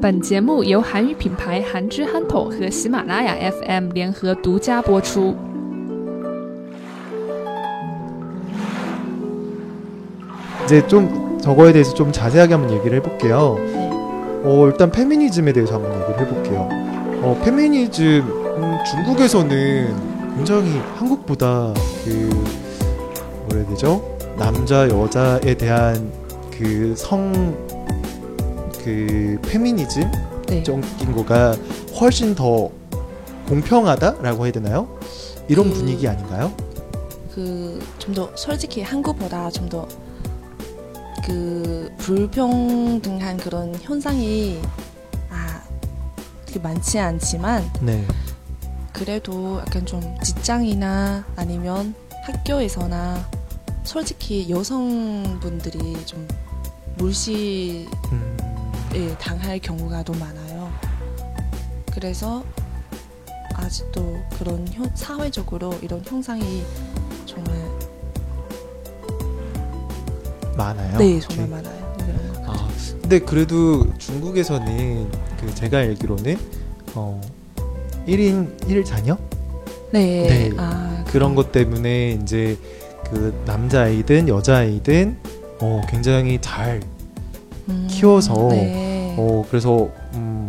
本节目由韩语品牌韩之憨头和喜马拉雅 FM 联合独家播出。 이제 좀 저거에 대해서 좀 자세하게 한번 얘기를 해볼게요. 네. 어, 일단 페미니즘에 대해서 한번 얘기를 해볼게요. 어, 페미니즘 음, 중국에서는 굉장히 한국보다 그 뭐라 해야 되죠? 남자 여자에 대한 그 성 그 페미니즘 네. 적인 거가 훨씬 더 공평하다라고 해야 되나요? 이런 그- 분위기 아닌가요? 그 좀 더 솔직히 한국보다 좀 더 그 불평등한 그런 현상이 아 그렇게 많지 않지만 네. 그래도 약간 좀 직장이나 아니면 학교에서나 솔직히 여성분들이 좀 물시에 음, 당할 경우가 더 많아요. 그래서 아직도 그런 현- 사회적으로 이런 현상이 정말 많아요. 네 정말 이렇게. 많아요. 이런 거. 아, 근데 그래도 중국에서는 그 제가 알기로는 어 1인 1 자녀 네. 네. 아 그런 것 때문에 이제 그 남자아이든 여자아이든 어 굉장히 잘 음, 키워서 네. 어 그래서 음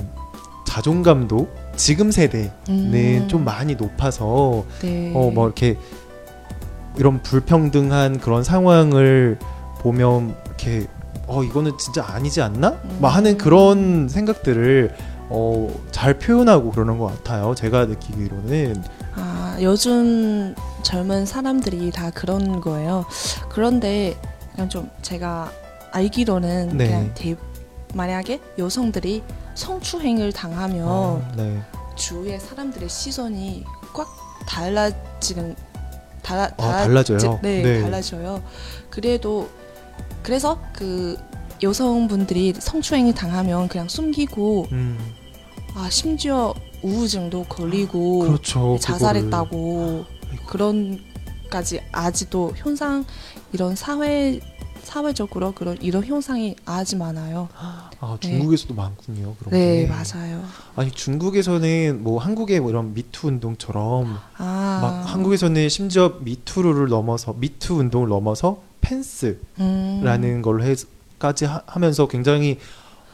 자존감도 지금 세대는 음, 좀 많이 높아서 네. 어 뭐 이렇게 이런 불평등한 그런 상황을 보면 이렇게 어 이거는 진짜 아니지 않나? 막 하는 음. 그런 생각들을 어 잘 표현하고 그러는 것 같아요. 제가 느끼기로는 아, 요즘 젊은 사람들이 다 그런 거예요. 그런데 그냥 좀 제가 알기로는 네. 그냥 대, 만약에 여성들이 성추행을 당하면 어, 네. 주위의 사람들의 시선이 꽉 달라지는 달라, 아, 달라져요? 네, 네. 달라져요. 그래도 그래서 그 여성분들이 성추행을 당하면 그냥 숨기고 음 아 심지어 우울증도 걸리고 그렇죠. 자살했다고 아이고. 그런까지 아직도 현상 이런 사회 사회적으로 그런 이런 현상이 아주 많아요. 아 중국에서도 많군요. 그런 네 게. 맞아요. 아니 중국에서는 뭐 한국의 뭐 이런 미투 운동처럼 아 막 한국에서는 심지어 미투를 넘어서 미투 운동을 넘어서 펜스라는 음, 걸로 해까지 하, 하면서 굉장히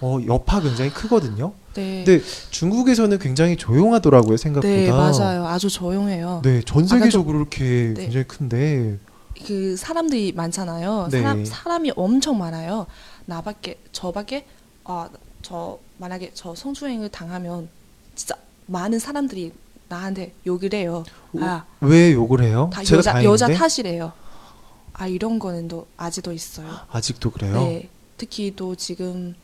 어 여파 굉장히 크거든요. 네, 근데 중국에서는 굉장히 조용하더라고요 생각보다. 네 맞아요. 아주 조용해요. 네, 전 아까 좀- 세계적으로 이렇게 네. 굉장히 큰데. 그 사람들이 많잖아요. 네. 사람 사람이 엄청 많아요. 나밖에 저밖에 아저 만약에 저 성추행을 당하면 진짜 많은 사람들이 나한테 욕을 해요. 아 왜 욕을 해요? 다 제가 여자 다행인데 여자 탓이래요. 아 이런 거는 또 아직도 있어요. 아직도 그래요. 네, 특히 또 지금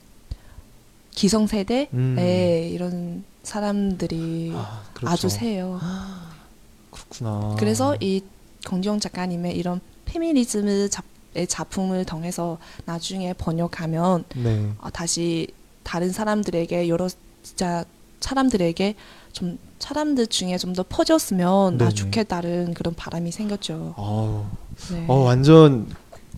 기성세대 음. 네, 이런 사람들이 아, 그렇죠. 아주 세요. 그렇구나. 그래서 이 공정 작가님의 이런 페미니즘의 작- 작품을 통해서 나중에 번역하면 네. 아, 다시 다른 사람들에게 여러 진짜 사람들에게 좀 사람들 중에 좀 더 퍼졌으면 나 네네. 좋겠다는 그런 바람이 생겼죠. 어, 네, 어 완전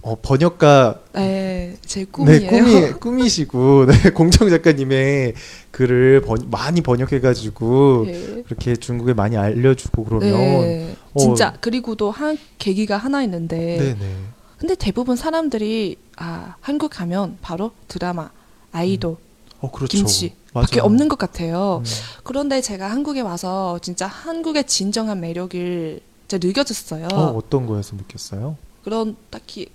어, 번역가 네, 제 네, 꿈이에요. 꿈이 꿈이시고 네, 공정 작가님의 글을 번, 많이 번역해 가지고 네. 그렇게 중국에 많이 알려 주고 그러면 네, 어, 진짜 그리고 또 한 계기가 하나 있는데 네네 근데 대부분 사람들이 아 한국 가면 바로 드라마 아이돌 어 그렇죠 김치 맞아요. 밖에 없는 것 같아요. 음. 그런데 제가 한국에 와서 진짜 한국의 진정한 매력을 진짜 느껴졌어요. 어 어떤 거에서 느꼈어요? 그런 딱히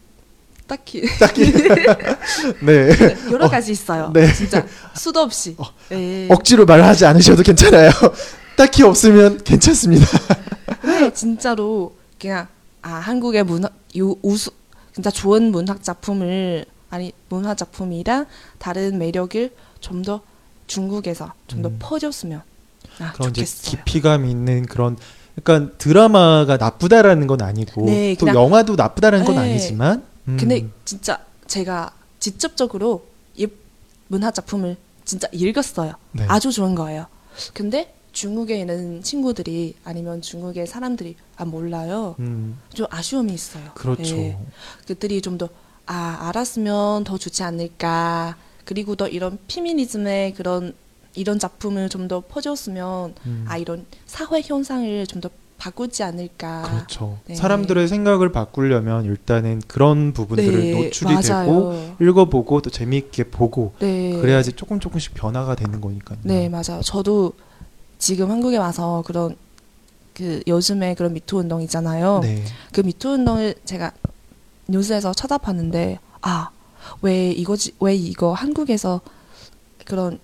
딱히 네 여러 가지 있어요. 네. 진짜 수도 없이. 네. 억지로 말하지 않으셔도 괜찮아요. 딱히 없으면 괜찮습니다. 네, 진짜로 그냥 아 한국의 문화 요 우수 진짜 좋은 문학 작품을 아니 문화 작품이랑 다른 매력을 좀 더 중국에서 좀더 음. 퍼졌으면 아 그런 좋겠어요. 깊이감 있는 그런 그러니까 드라마가 나쁘다라는 건 아니고 네, 또 영화도 나쁘다는 건 네. 아니지만 음. 근데 진짜 제가 직접적으로 이 문화 작품을 진짜 읽었어요. 네. 아주 좋은 거예요. 근데 중국에 있는 친구들이 아니면 중국의 사람들이 아 몰라요. 음, 좀 아쉬움이 있어요. 그렇죠. 예. 그들이 좀 더 아 알았으면 더 좋지 않을까 그리고 더 이런 피미니즘의 그런 이런 작품을 좀 더 퍼줬으면 음. 아 이런 사회 현상을 좀 더 바꾸지 않을까. 그렇죠. 네. 사람들의 생각을 바꾸려면 일단은 그런 부분들을 네, 노출이 되고 맞아요. 읽어보고 또 재미있게 보고 네. 그래야지 조금 조금씩 변화가 되는 거니까요. 네, 맞아요. 저도 지금 한국에 와서 그런 그 요즘에 그런 미투 운동 있잖아요. 네. 그 미투 운동을 제가 뉴스에서 찾아봤는데 아, 왜 이거지 왜 이거 한국에서 그런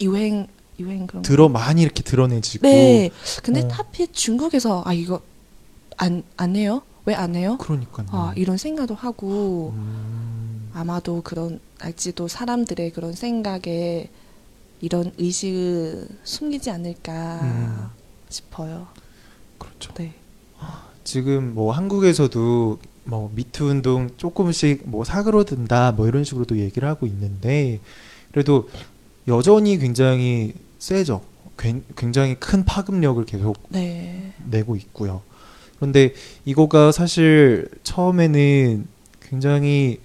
유행 유행 그런 거- 들어 많이 이렇게 드러내지고 네. 근데 어. 하필 중국에서 아 이거 안 안 해요? 왜 안 해요? 그러니까요. 아, 이런 생각도 하고 음, 아마도 그런 알지도 사람들의 그런 생각에 이런 의식을 숨기지 않을까 음. 싶어요. 그렇죠. 네. 지금 뭐 한국에서도 뭐 미투 운동 조금씩 뭐 사그러든다 뭐 이런 식으로도 얘기를 하고 있는데 그래도 여전히 굉장히 세죠. 굉- 굉장히 큰 파급력을 계속 네. 내고 있고요. 그런데 이거가 사실 처음에는 굉장히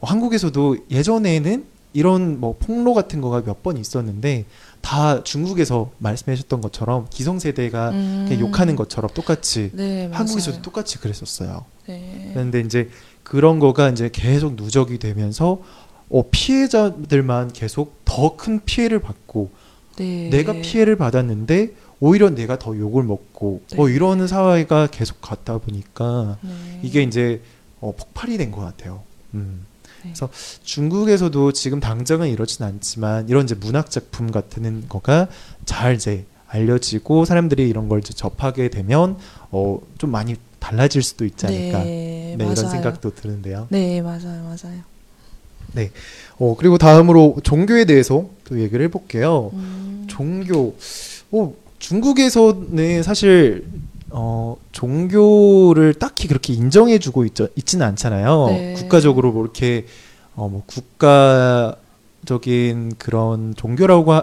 어, 한국에서도 예전에는 이런 뭐 폭로 같은 거가 몇 번 있었는데 다 중국에서 말씀하셨던 것처럼 기성세대가 음. 욕하는 것처럼 똑같이 네. 한국에서도 똑같이 그랬었어요. 네. 그런데 이제 그런 거가 이제 계속 누적이 되면서 어, 피해자들만 계속 더 큰 피해를 받고 네. 내가 피해를 받았는데 오히려 내가 더 욕을 먹고 네. 뭐 이러는 사회가 계속 갔다 보니까 네. 이게 이제 어, 폭발이 된 것 같아요. 음. 네. 그래서 중국에서도 지금 당장은 이러진 않지만 이런 이제 문학 작품 같은 거가 잘 이제 알려지고 사람들이 이런 걸 이제 접하게 되면 어, 좀 많이 달라질 수도 있지 않을까. 네, 네, 맞아요. 이런 생각도 드는데요. 네, 맞아요, 맞아요. 어, 그리고 다음으로 종교에 대해서 또 얘기를 해볼게요. 음. 종교. 어, 중국에서는 사실 어, 종교를 딱히 그렇게 인정해주고 있, 있지는 않잖아요. 네. 국가적으로 뭐 이렇게 어, 뭐 국가적인 그런 종교라고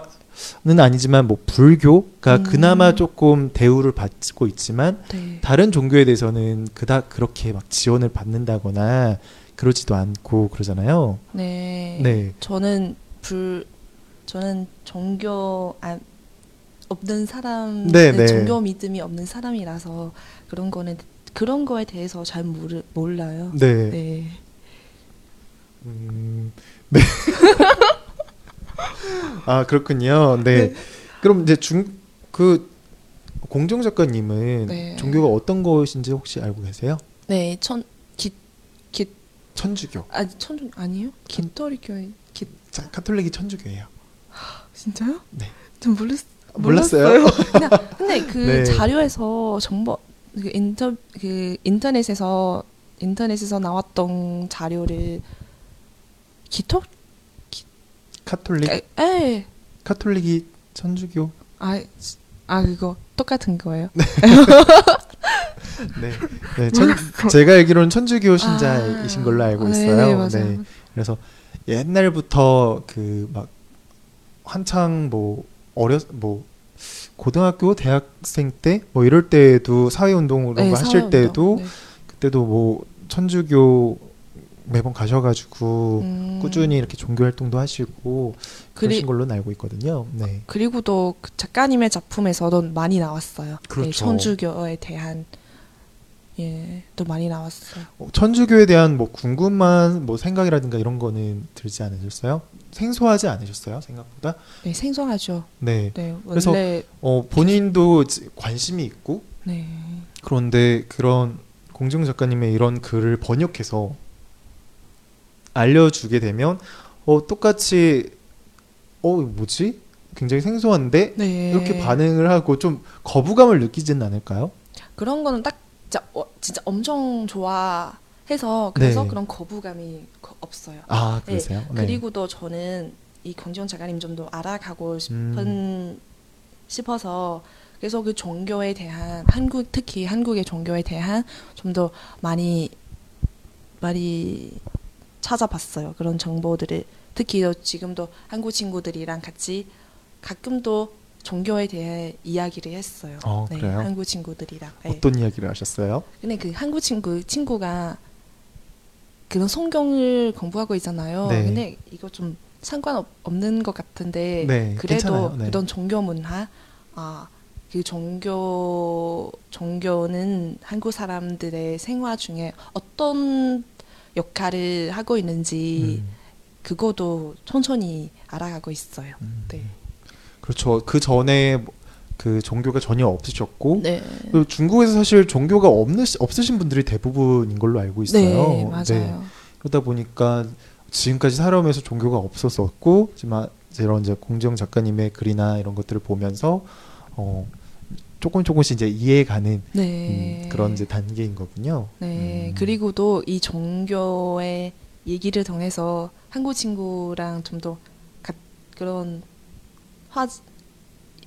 는 아니지만 뭐 불교가 음. 그나마 조금 대우를 받고 있지만 네. 다른 종교에 대해서는 그닥 그렇게 막 지원을 받는다거나 그러지도 않고 그러잖아요. 네. 네. 저는 불 저는 종교 안 없는 사람, 네, 네. 종교 믿음이 없는 사람이라서 그런 거는 그런 거에 대해서 잘 모르, 몰라요. 네. 네. 음, 네. 아 그렇군요. 네. 그럼 이제 중 그 공정 작가님은 네. 종교가 어떤 것인지 혹시 알고 계세요? 네, 천 천주교. 아, 천주 아니에요? 기토리 교회 기 자, 카톨릭이 천주교예요. 진짜요? 네. 전 몰랐 몰랐어요? 그냥 근데 그 네. 자료에서 정보 그 인터 그 인터넷에서 인터넷에서 나왔던 자료를 기토 카톨릭 에, 에. 카톨릭이 천주교. 아, 아 그거 똑같은 거예요. 네. 네. 천, 제가 알기로는 천주교 신자이신 아, 걸로 알고 네, 있어요. 네, 맞아요. 그래서 옛날부터 그 막 한창 뭐 어렸 뭐 고등학교 대학생 때 뭐 이럴 때도 사회 운동으로 네, 하실 사회운동. 때도 네. 그때도 뭐 천주교 매번 가셔가지고 음, 꾸준히 이렇게 종교 활동도 하시고 그러신 그리- 걸로 알고 있거든요. 네. 그리고 또그 작가님의 작품에서도 많이 나왔어요. 네, 그렇죠. 천주교에 대한 예, 또 많이 나왔어요. 어, 천주교에 대한 뭐 궁금한 뭐 생각이라든가 이런 거는 들지 않으셨어요? 생소하지 않으셨어요? 생각보다? 네, 생소하죠. 네. 네, 그래서- 어, 본인도 지- 관심이 있고 네. 그런데 그런 공정 작가님의 이런 글을 번역해서 알려주게 되면 어 똑같이 어 뭐지 굉장히 생소한데 네. 이렇게 반응을 하고 좀 거부감을 느끼지는 않을까요? 그런 거는 딱 진짜, 어, 진짜 엄청 좋아해서 그래서 네. 그런 거부감이 거- 없어요. 아 네, 그러세요? 네. 그리고도 저는 이 경정 작가님 좀 더 알아가고 싶은 음. 싶어서 그래서 그 종교에 대한 한국 특히 한국의 종교에 대한 좀 더 많이 많이 찾아봤어요. 그런 정보들을 특히 또 지금도 한국 친구들이랑 같이 가끔도 종교에 대해 이야기를 했어요. 어, 네, 그래요? 한국 친구들이랑. 네. 어떤 이야기를 하셨어요? 근데 그 한국 친구 친구가 그런 성경을 공부하고 있잖아요. 네. 근데 이거 좀 상관없는 것 같은데 네, 그래도 괜찮아요. 네. 그런 종교 문화 아 그 종교 종교는 한국 사람들의 생활 중에 어떤 역할을 하고 있는지 음, 그거도 천천히 알아가고 있어요. 음. 네. 그렇죠. 그 전에 그 종교가 전혀 없으셨고 네. 또 중국에서 사실 종교가 없는 없으신 분들이 대부분인 걸로 알고 있어요. 네, 맞아요. 그러다 보니까 지금까지 살아오면서 종교가 없었었고 하지만 이런 이제 공정 작가님의 글이나 이런 것들을 보면서 어 조금 조금씩 이제 이해가는 네. 음, 그런 이제 단계인 거군요. 네. 음. 그리고도 이 종교의 얘기를 통해서 한국 친구랑 좀 더 그런 화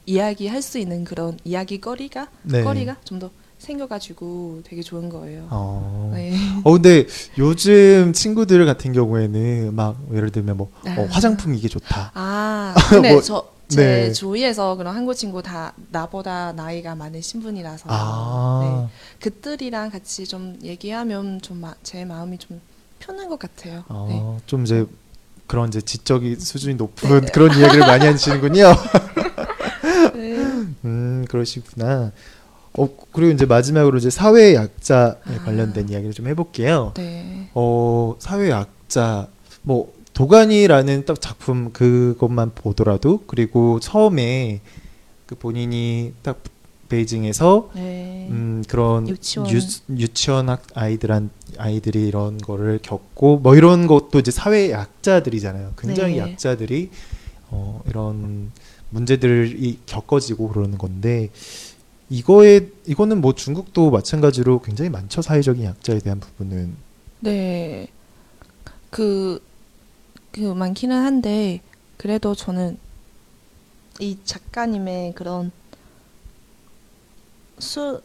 이야기 할 수 있는 그런 이야기거리가 네. 거리가 좀 더 생겨가지고 되게 좋은 거예요. 어. 네. 어 근데 요즘 친구들 같은 경우에는 막 예를 들면 뭐 어, 아. 화장품 이게 좋다. 아, 근데 뭐, 저 제 네. 주위에서 그런 한국 친구 다 나보다 나이가 많으신 분이라서 아. 네. 그들이랑 같이 좀 얘기하면 좀 제 마음이 좀 편한 것 같아요. 어, 네. 좀 이제 그런 이제 지적인 수준이 높은 그런 이야기를 많이 하시는군요. 네. 음, 그러시구나. 어, 그리고 이제 마지막으로 이제 사회 약자에 아. 관련된 이야기를 좀 해볼게요. 네. 어, 사회 약자, 뭐, 도가니라는 딱 작품 그것만 보더라도, 그리고 처음에 그 본인이 딱 베이징에서 네. 음, 그런 유치원. 유, 유치원 학 아이들한 아이들이 이런 거를 겪고 뭐 이런 것도 이제 사회 약자들이잖아요. 굉장히 네. 약자들이 어, 이런 문제들이 겪어지고 그러는 건데 이거에 이거는 뭐 중국도 마찬가지로 굉장히 많죠 사회적인 약자에 대한 부분은 네. 그, 그 많기는 한데, 그래도 저는 이 작가님의 그런 수,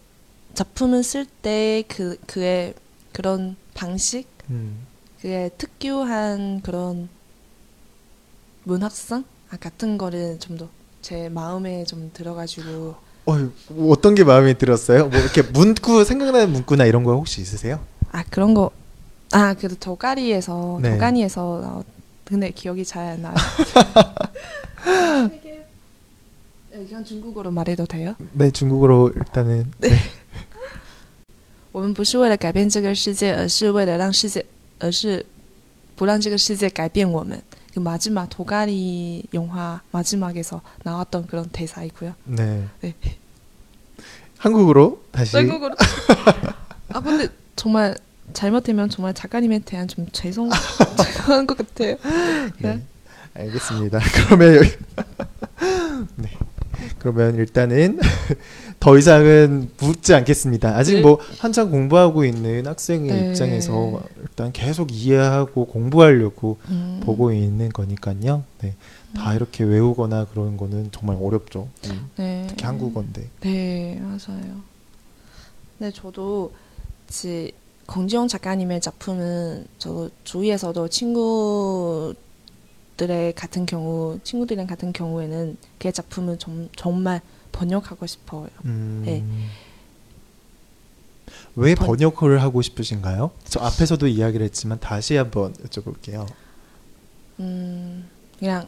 작품을 쓸 때 그, 그의 그런 방식, 음, 그의 특유한 그런 문학성 아, 같은 거를 좀 더 제 마음에 좀 들어가지고 어, 뭐 어떤 게 마음에 들었어요? 뭐 이렇게 문구 생각나는 문구나 이런 거 혹시 있으세요? 아 그런 거 아 그래도 도가리에서 네. 도가니에서 나왔 근데 기억이 잘 안 나요. 되게 그냥 중국어로 말해도 돼요? 네 중국어로 일단은 네. 我们不是为了改变这个世界，而是为了让世界，而是不让这个世界改变我们。그 마지막 도가리 영화 마지막에서 나왔던 그런 대사이고요. 네. 네. 한국어로 다시 외국어로. 아 근데 정말 잘못되면 정말 작가님에 대한 좀 죄송 죄송한 것 같아요. 네. 알겠습니다. 그러면 여기 네. 그러면 일단은 더 이상은 묻지 않겠습니다. 아직 네. 뭐 한창 공부하고 있는 학생의 네. 입장에서 일단 계속 이해하고 공부하려고 음. 보고 있는 거니까요. 네. 다 이렇게 외우거나 그런 거는 정말 어렵죠. 음, 네. 특히 한국어인데. 네, 맞아요. 네, 저도 지 권지영 작가님의 작품은 저 주위에서도 친구 들의 같은 경우, 친구들이랑 같은 경우에는 그 작품을 좀, 정말 번역하고 싶어요. 음, 네. 왜 번- 번역을 하고 싶으신가요? 저 앞에서도 이야기를 했지만 다시 한번 여쭤볼게요. 음, 그냥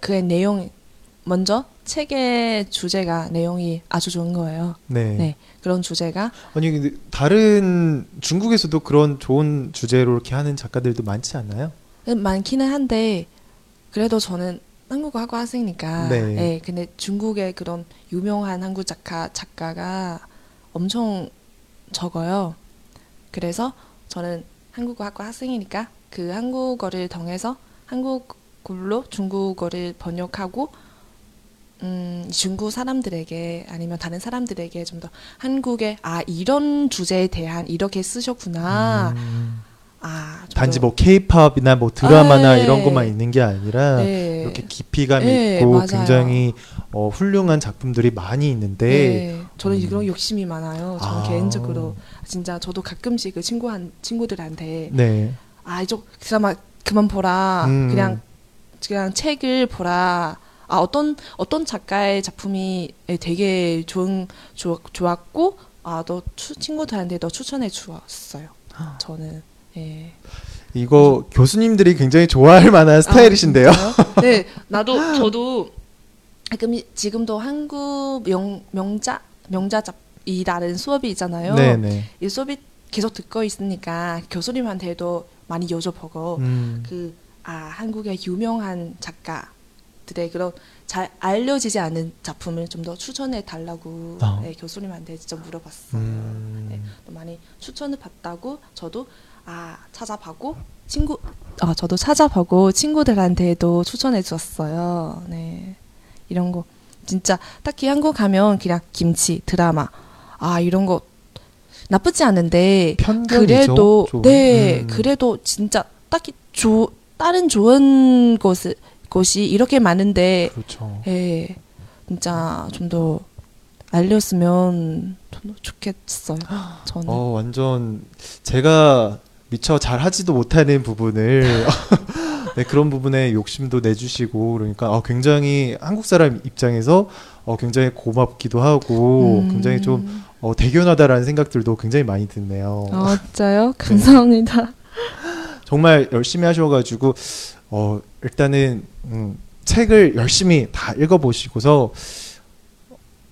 그의 내용 먼저 책의 주제가 내용이 아주 좋은 거예요. 네. 네. 그런 주제가 아니 다른 중국에서도 그런 좋은 주제로 이렇게 하는 작가들도 많지 않나요? 많기는 한데 그래도 저는 한국어 하고 학생이니까 네. 네, 근데 중국의 그런 유명한 한국 작가 작가가 엄청 적어요. 그래서 저는 한국어 학과 학생이니까 그 한국어를 통해서 한국어로 중국어를 번역하고 음, 중국 사람들에게 아니면 다른 사람들에게 좀 더 한국의 아 이런 주제에 대한 이렇게 쓰셨구나. 음, 아 단지 뭐 케이팝이나 뭐 드라마나 아, 네. 이런 것만 있는 게 아니라 네. 이렇게 깊이감 네, 있고 맞아요. 굉장히 어, 훌륭한 작품들이 많이 있는데 네, 저는 음. 이런 욕심이 많아요. 저는 아. 개인적으로 진짜 저도 가끔씩 그 친구한 친구들한테 네. 아 이쪽 드라마 그만 보라. 음. 그냥 그냥 책을 보라. 아 어떤 어떤 작가의 작품이 되게 좋은 좋, 좋았고 아너 친구들한테 너 추천해 주었어요. 저는 예. 이거 교수님들이 굉장히 좋아할 만한 스타일이신데요. 아? 네, 나도 저도 지금 지금도 한국 명 명자 명자 잡이라는 수업이 있잖아요. 네네. 이 수업이 계속 듣고 있으니까 교수님한테도 많이 여쭤보고 음, 그아 한국의 유명한 작가들의 그런 잘 알려지지 않은 작품을 좀 더 추천해 달라고 어. 네, 교수님한테 직접 물어봤어요. 음, 네, 또 많이 추천을 받다고 저도 아 찾아보고 친구 아 저도 찾아보고 친구들한테도 추천해 주었어요. 네 이런 거 진짜 딱히 한국 가면 그냥 김치 드라마 아 이런 거 나쁘지 않은데 편견이죠. 그래도 좀. 네 음. 그래도 진짜 딱히 조 다른 좋은 곳 곳이 이렇게 많은데 그렇죠. 예 진짜 좀 더 알렸으면 좀 더 좋겠어요 저는 어 완전 제가 미처 잘 하지도 못하는 부분을 네, 그런 부분에 욕심도 내주시고 그러니까 어, 굉장히 한국 사람 입장에서 어, 굉장히 고맙기도 하고 음. 굉장히 좀 어, 대견하다라는 생각들도 굉장히 많이 드네요. 아 진짜요 감사합니다 정말 열심히 하셔가지고 어, 일단은 음, 책을 열심히 다 읽어보시고서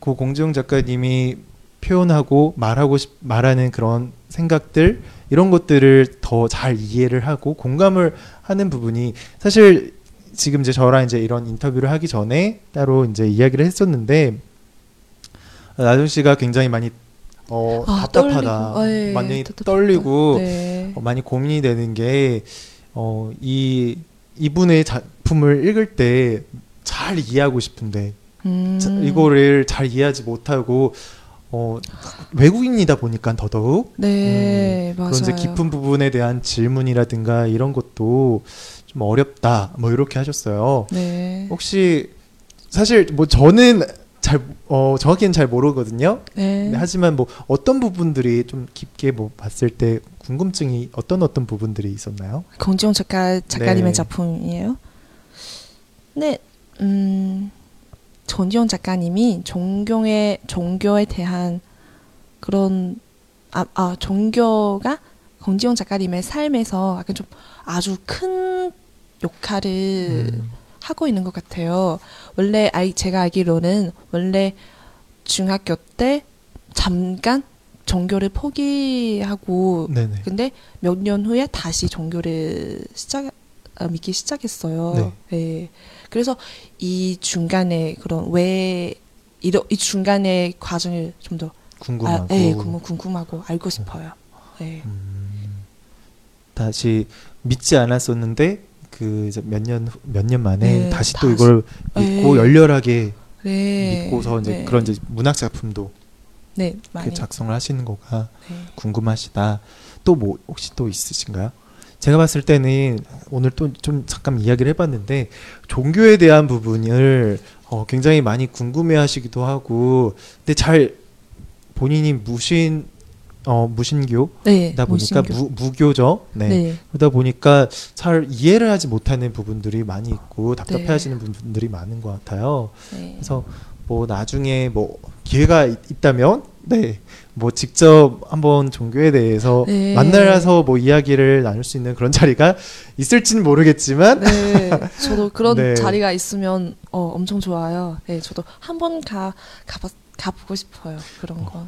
그 공지영 작가님이 표현하고 말하고 싶, 말하는 그런 생각들 이런 것들을 더 잘 이해를 하고 공감을 하는 부분이 사실 지금 이제 저랑 이제 이런 인터뷰를 하기 전에 따로 이제 이야기를 했었는데 나정 씨가 굉장히 많이 어, 아, 답답하다, 떨리고, 예, 많이 답답하다. 떨리고 네. 어, 많이 고민이 되는 게, 어, 이, 이분의 작품을 읽을 때 잘 이해하고 싶은데, 음. 자- 이거를 잘 이해하지 못하고, 어, 외국인이다 보니까 더더욱, 네 맞아요 그런 이제 깊은 부분에 대한 질문이라든가 이런 것도 좀 어렵다, 뭐 이렇게 하셨어요. 네. 혹시, 사실 뭐 저는 잘, 어, 정확히는 잘 모르거든요. 네. 네, 하지만 뭐 어떤 부분들이 좀 깊게 뭐 봤을 때 궁금증이 어떤 어떤 부분들이 있었나요? 공지영 작가 작가님의 네. 작품이에요. 네, 음, 전지영 작가님이 종교에 종교에 대한 그런 아, 아 종교가 공지영 작가님의 삶에서 약간 좀 아주 큰 역할을 음, 하고 있는 것 같아요. 원래 알, 제가 알기로는 원래 중학교 때 잠깐 종교를 포기하고 네네. 근데 몇 년 후에 다시 종교를 시작 아, 믿기 시작했어요. 네. 그래서 이 중간에 그런 왜 이러, 이 중간의 과정을 좀 더 궁금하고 아, 네, 궁금, 궁금하고 알고 싶어요. 네. 음, 다시 믿지 않았었는데 그 몇 년 몇 년 만에 네, 다시 또 다시. 이걸 믿고 네. 열렬하게 네. 믿고서 이제 네. 그런 이제 문학 작품도 네. 작성을 하시는 거가 네. 궁금하시다. 또 뭐 혹시 또 있으신가요? 제가 봤을 때는 오늘 또 좀 잠깐 이야기를 해봤는데 종교에 대한 부분을 어, 굉장히 많이 궁금해하시기도 하고, 근데 잘 본인이 무신 어, 무신교다 네. 보니까 무신교. 무, 무교죠. 네. 네. 그러다 보니까 잘 이해를 하지 못하는 부분들이 많이 있고 네. 답답해하시는 부분들이 많은 것 같아요. 네. 그래서 뭐 나중에 뭐 기회가 있, 있다면 네. 뭐 직접 한번 종교에 대해서 네. 만나서 뭐 이야기를 나눌 수 있는 그런 자리가 있을지는 모르겠지만 네, 저도 그런 네. 자리가 있으면 어, 엄청 좋아요. 네, 저도 한번 가 가봐 가보고 싶어요. 그런 거.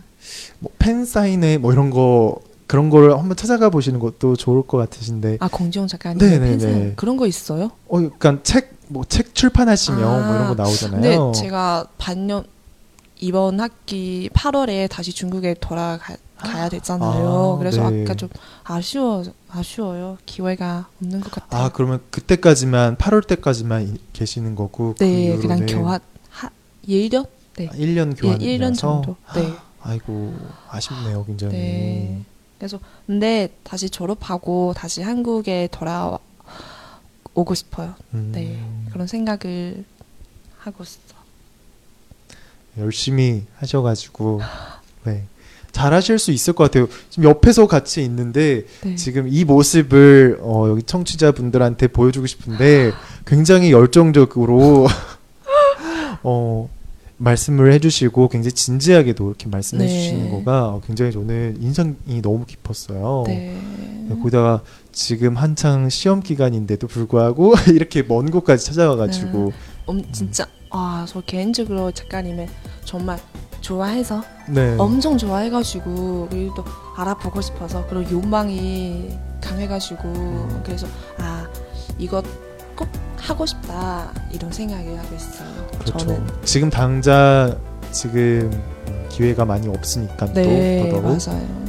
뭐팬 사인회 뭐 이런 거 그런 거를 한번 찾아가 보시는 것도 좋을 것 같으신데 아 공지영 작가님 네, 네, 팬사인 네. 그런 거 있어요? 어 그러니까 책 뭐 책 출판하시면 뭐 이런 거 아, 나오잖아요. 근데 제가 반년 이번 학기 8월에 다시 중국에 돌아가 가야 되잖아요. 아, 그래서 네. 아까 좀 아쉬워 아쉬워요. 기회가 없는 것 같아요. 아 그러면 그때까지만 8월 때까지만 이- 계시는 거고 네, 그 그냥 이후로는 교환 하 1년? 네. 1년 예, 교환이라서 1년 정도. 네. 아이고 아쉽네요 굉장히. 네. 그래서 근데 다시 졸업하고 다시 한국에 돌아오고 싶어요. 음, 네. 그런 생각을 하고 있어. 열심히 하셔가지고 네. 잘하실 수 있을 것 같아요. 지금 옆에서 같이 있는데 네. 지금 이 모습을 어, 여기 청취자분들한테 보여주고 싶은데 굉장히 열정적으로 어, 말씀을 해주시고 굉장히 진지하게도 이렇게 말씀해 네. 주시는 거가 굉장히 저는 인상이 너무 깊었어요. 네. 거기다가 지금 한창 시험 기간인데도 불구하고 이렇게 먼 곳까지 찾아와가지고 음, 진짜 아저 개인적으로 작가님을 정말 좋아해서 네. 엄청 좋아해가지고 그리고 또 알아보고 싶어서 그런 욕망이 강해가지고 그래서 아 이것 꼭 하고 싶다 이런 생각을 하고 있어요. 그렇죠. 저는 지금 당장 지금 기회가 많이 없으니까 네 또 더더욱 맞아요.